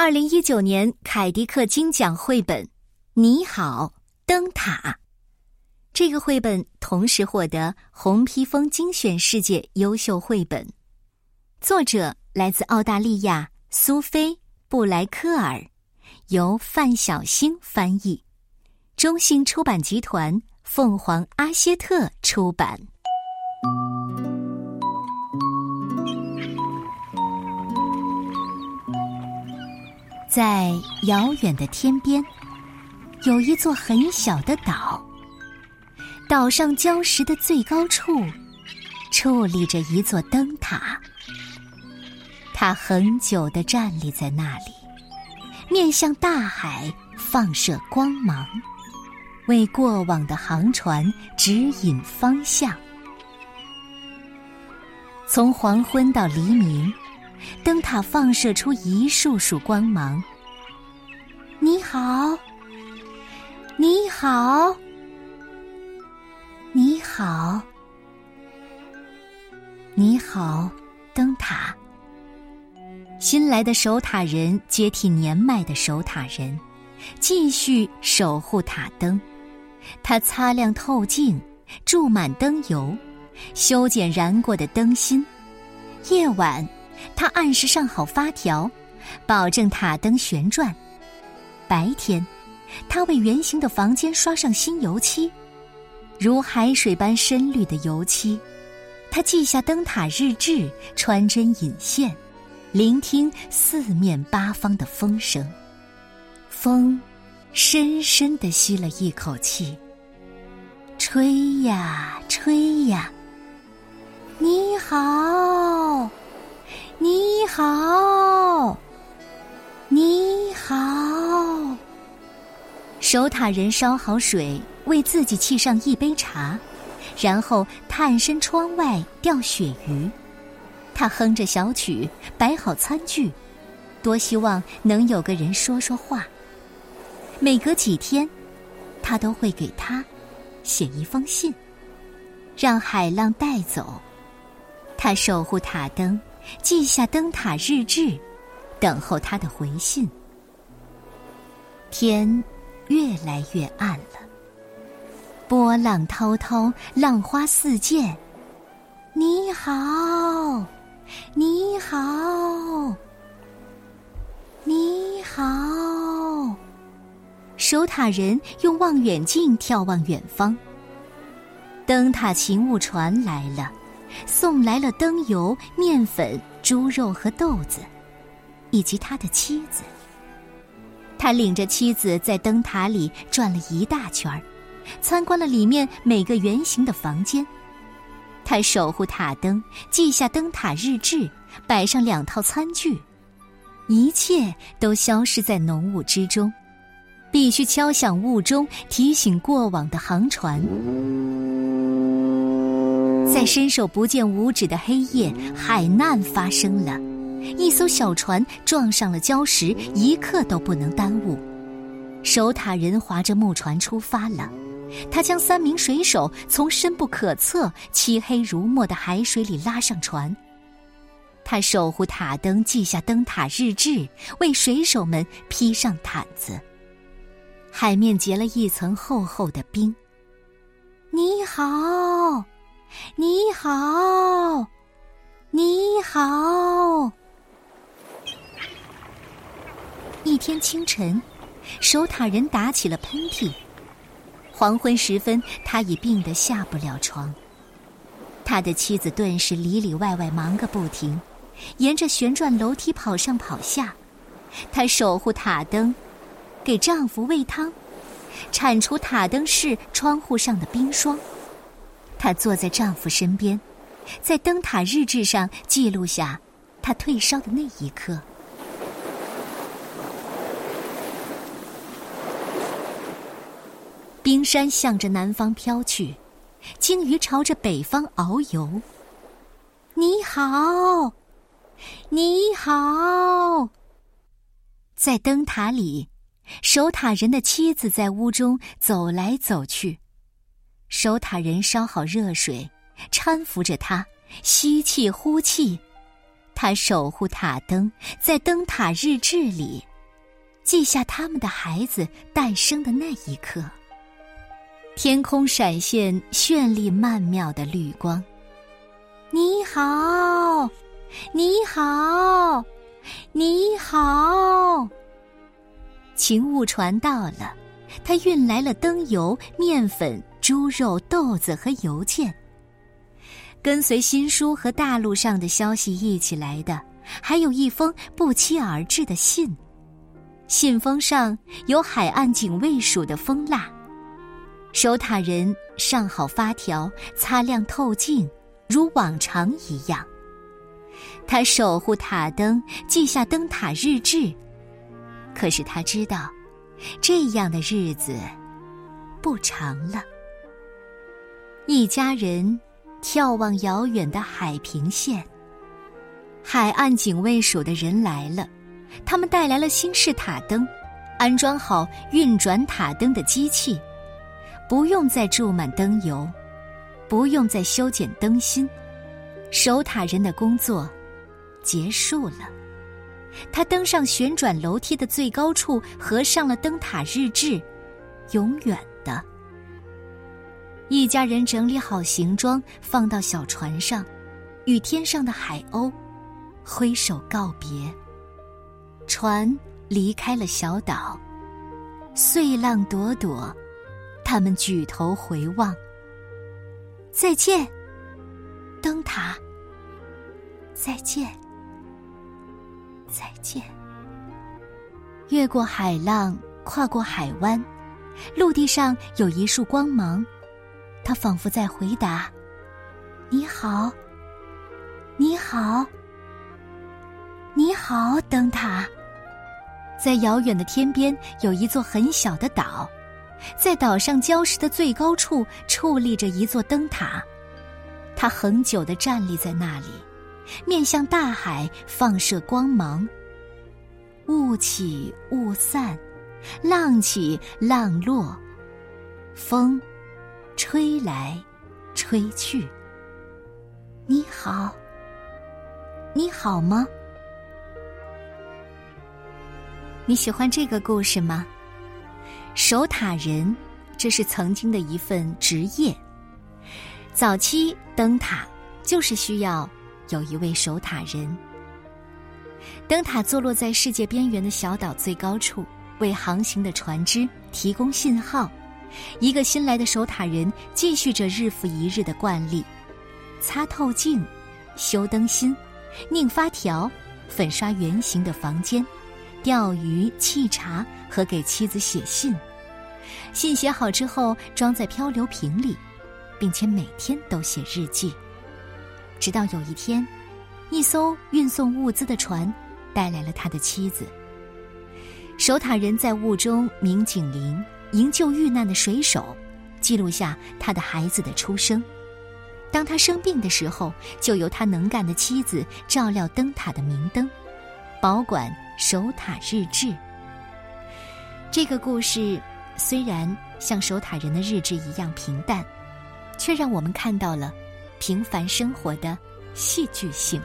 二零一九年凯迪克金奖绘本《你好，灯塔》。这个绘本同时获得红披风精选世界优秀绘本，作者来自澳大利亚苏菲·布莱克尔，由范小星翻译，中信出版集团凤凰阿歇特出版。在遥远的天边，有一座很小的岛。岛上礁石的最高处，矗立着一座灯塔。它很久的站立在那里，面向大海放射光芒，为过往的航船指引方向。从黄昏到黎明。灯塔放射出一束束光芒。你好，你好，你好，你好，灯塔。新来的守塔人接替年迈的守塔人，继续守护塔灯。他擦亮透镜，注满灯油，修剪燃过的灯芯。夜晚。他按时上好发条，保证塔灯旋转。白天，他为圆形的房间刷上新油漆，如海水般深绿的油漆。他记下灯塔日志，穿针引线，聆听四面八方的风声。风，深深地吸了一口气，吹呀吹呀。你好。你好，你好。守塔人烧好水，为自己沏上一杯茶，然后探身窗外钓鳕鱼。他哼着小曲，摆好餐具，多希望能有个人说说话。每隔几天，他都会给他写一封信，让海浪带走。他守护塔灯。记下灯塔日志，等候他的回信。天越来越暗了，波浪滔滔，浪花四溅。你好，你好，你好。守塔人用望远镜眺望远方，灯塔勤务船来了。送来了灯油、面粉、猪肉和豆子，以及他的妻子。他领着妻子在灯塔里转了一大圈儿，参观了里面每个圆形的房间。他守护塔灯，记下灯塔日志，摆上两套餐具，一切都消失在浓雾之中。必须敲响雾钟，提醒过往的航船。在伸手不见五指的黑夜，海难发生了，一艘小船撞上了礁石，一刻都不能耽误。守塔人划着木船出发了，他将三名水手从深不可测、漆黑如墨的海水里拉上船。他守护塔灯，记下灯塔日志，为水手们披上毯子。海面结了一层厚厚的冰。你好。你好，你好。一天清晨，守塔人打起了喷嚏。黄昏时分，他已病得下不了床。他的妻子顿时里里外外忙个不停，沿着旋转楼梯跑上跑下。她守护塔灯，给丈夫喂汤，铲除塔灯室窗户上的冰霜。她坐在丈夫身边，在灯塔日志上记录下她退烧的那一刻。冰山向着南方飘去，鲸鱼朝着北方遨游。你好，你好。在灯塔里，守塔人的妻子在屋中走来走去。守塔人烧好热水，搀扶着他，吸气呼气，他守护塔灯，在灯塔日志里记下他们的孩子诞生的那一刻。天空闪现绚丽曼妙的绿光。你好，你好，你好。勤务船到了，他运来了灯油、面粉、猪肉、豆子和邮件。跟随新书和大陆上的消息一起来的，还有一封不期而至的信。信封上有海岸警卫署的封蜡。守塔人上好发条，擦亮透镜，如往常一样。他守护塔灯，记下灯塔日志。可是他知道，这样的日子不长了。一家人眺望遥远的海平线。海岸警卫署的人来了，他们带来了新式塔灯，安装好运转塔灯的机器，不用再注满灯油，不用再修剪灯芯，守塔人的工作结束了。他登上旋转楼梯的最高处，合上了灯塔日志，永远。一家人整理好行装，放到小船上，与天上的海鸥挥手告别。船离开了小岛，碎浪朵朵，他们举头回望。再见，灯塔。再见。再见。越过海浪，跨过海湾，陆地上有一束光芒，他仿佛在回答：“你好，你好，你好，灯塔。”在遥远的天边，有一座很小的岛，在岛上礁石的最高处矗立着一座灯塔，它恒久的站立在那里。面向大海放射光芒。雾起雾散，浪起浪落，风吹来吹去。你好，你好吗？你喜欢这个故事吗？守塔人，这是曾经的一份职业。早期灯塔就是需要。有一位守塔人，灯塔坐落在世界边缘的小岛最高处，为航行的船只提供信号。一个新来的守塔人继续着日复一日的惯例：擦透镜、修灯芯、拧发条、粉刷圆形的房间、钓鱼、沏茶和给妻子写信。信写好之后，装在漂流瓶里，并且每天都写日记。直到有一天，一艘运送物资的船带来了他的妻子。守塔人在雾中鸣警铃，营救遇难的水手，记录下他的孩子的出生。当他生病的时候，就由他能干的妻子照料灯塔的明灯，保管守塔日志。这个故事虽然像守塔人的日志一样平淡，却让我们看到了。平凡生活的戏剧性。